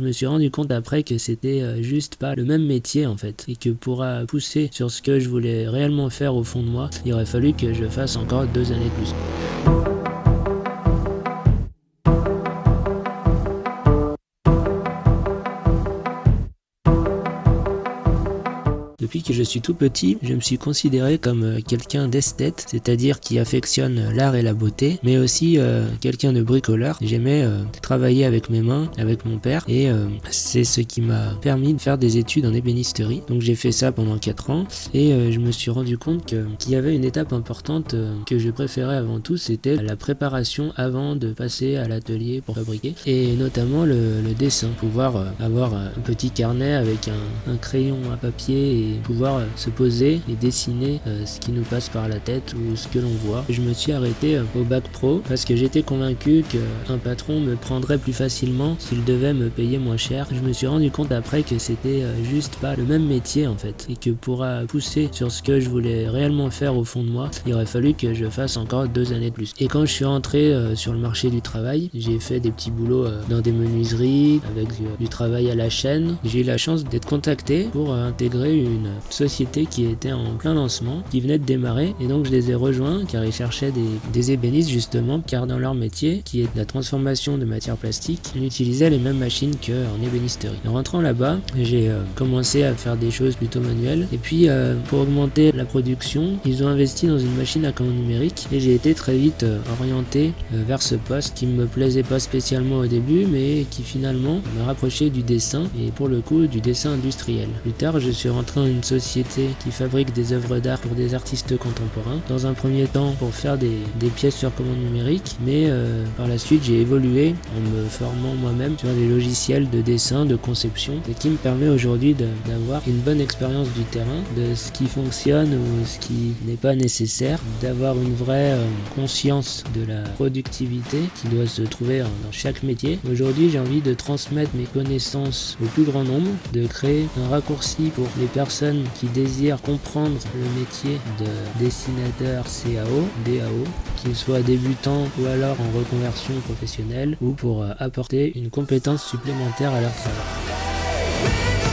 Je me suis rendu compte après que c'était euh, juste pas le même métier en fait. Et que pour euh, pousser sur ce que je voulais réellement faire au fond de moi, il aurait fallu que je fasse encore deux années de plus. Depuis que je suis tout petit, je me suis considéré comme euh, quelqu'un d'esthète, c'est-à-dire qui affectionne l'art et la beauté, mais aussi euh, quelqu'un de bricoleur. J'aimais euh, travailler avec mes mains, avec mon père, et c'est ce qui m'a permis de faire des études en ébénisterie. Donc j'ai fait ça pendant 4 ans, et je me suis rendu compte qu'il y avait une étape importante que je préférais avant tout, c'était la préparation avant de passer à l'atelier pour fabriquer, et notamment le, dessin, pouvoir avoir un petit carnet avec un, un crayon à papier et pouvoir euh, se poser et dessiner euh, ce qui nous passe par la tête ou ce que l'on voit. Je me suis arrêté euh, au bac pro parce que j'étais convaincu qu'un patron me prendrait plus facilement s'il devait me payer moins cher. Je me suis rendu compte après que c'était juste pas le même métier en fait et que pour pousser sur ce que je voulais réellement faire au fond de moi, il aurait fallu que je fasse encore deux années de plus. Et quand je suis rentré sur le marché du travail, j'ai fait des petits boulots dans des menuiseries avec du travail à la chaîne. J'ai eu la chance d'être contacté pour intégrer une société qui était en plein lancement, qui venait de démarrer, et donc je les ai rejoints car ils cherchaient des, ébénistes justement, car dans leur métier, qui est la transformation de matières plastiques, ils utilisaient les mêmes machines qu'en ébénisterie. En rentrant là-bas, j'ai euh, commencé à faire des choses plutôt manuelles, et puis euh, pour augmenter la production, ils ont investi dans une machine à commande numérique, et j'ai été très vite euh, orienté vers ce poste qui me plaisait pas spécialement au début, mais qui finalement me rapprochait du dessin, et pour le coup du dessin industriel. Plus tard, je suis rentré une société qui fabrique des œuvres d'art pour des artistes contemporains. Dans un premier temps pour faire des, pièces sur commande numérique, mais euh, par la suite j'ai évolué en me formant moi-même sur des logiciels de dessin, de conception, et qui me permet aujourd'hui d'avoir une bonne expérience du terrain, de ce qui fonctionne ou ce qui n'est pas nécessaire, d'avoir une vraie euh, conscience de la productivité qui doit se trouver dans chaque métier. Aujourd'hui j'ai envie de transmettre mes connaissances au plus grand nombre, de créer un raccourci pour les personnes qui désirent comprendre le métier de dessinateur CAO, DAO, qu'ils soient débutants ou alors en reconversion professionnelle ou pour euh, apporter une compétence supplémentaire à leur travail.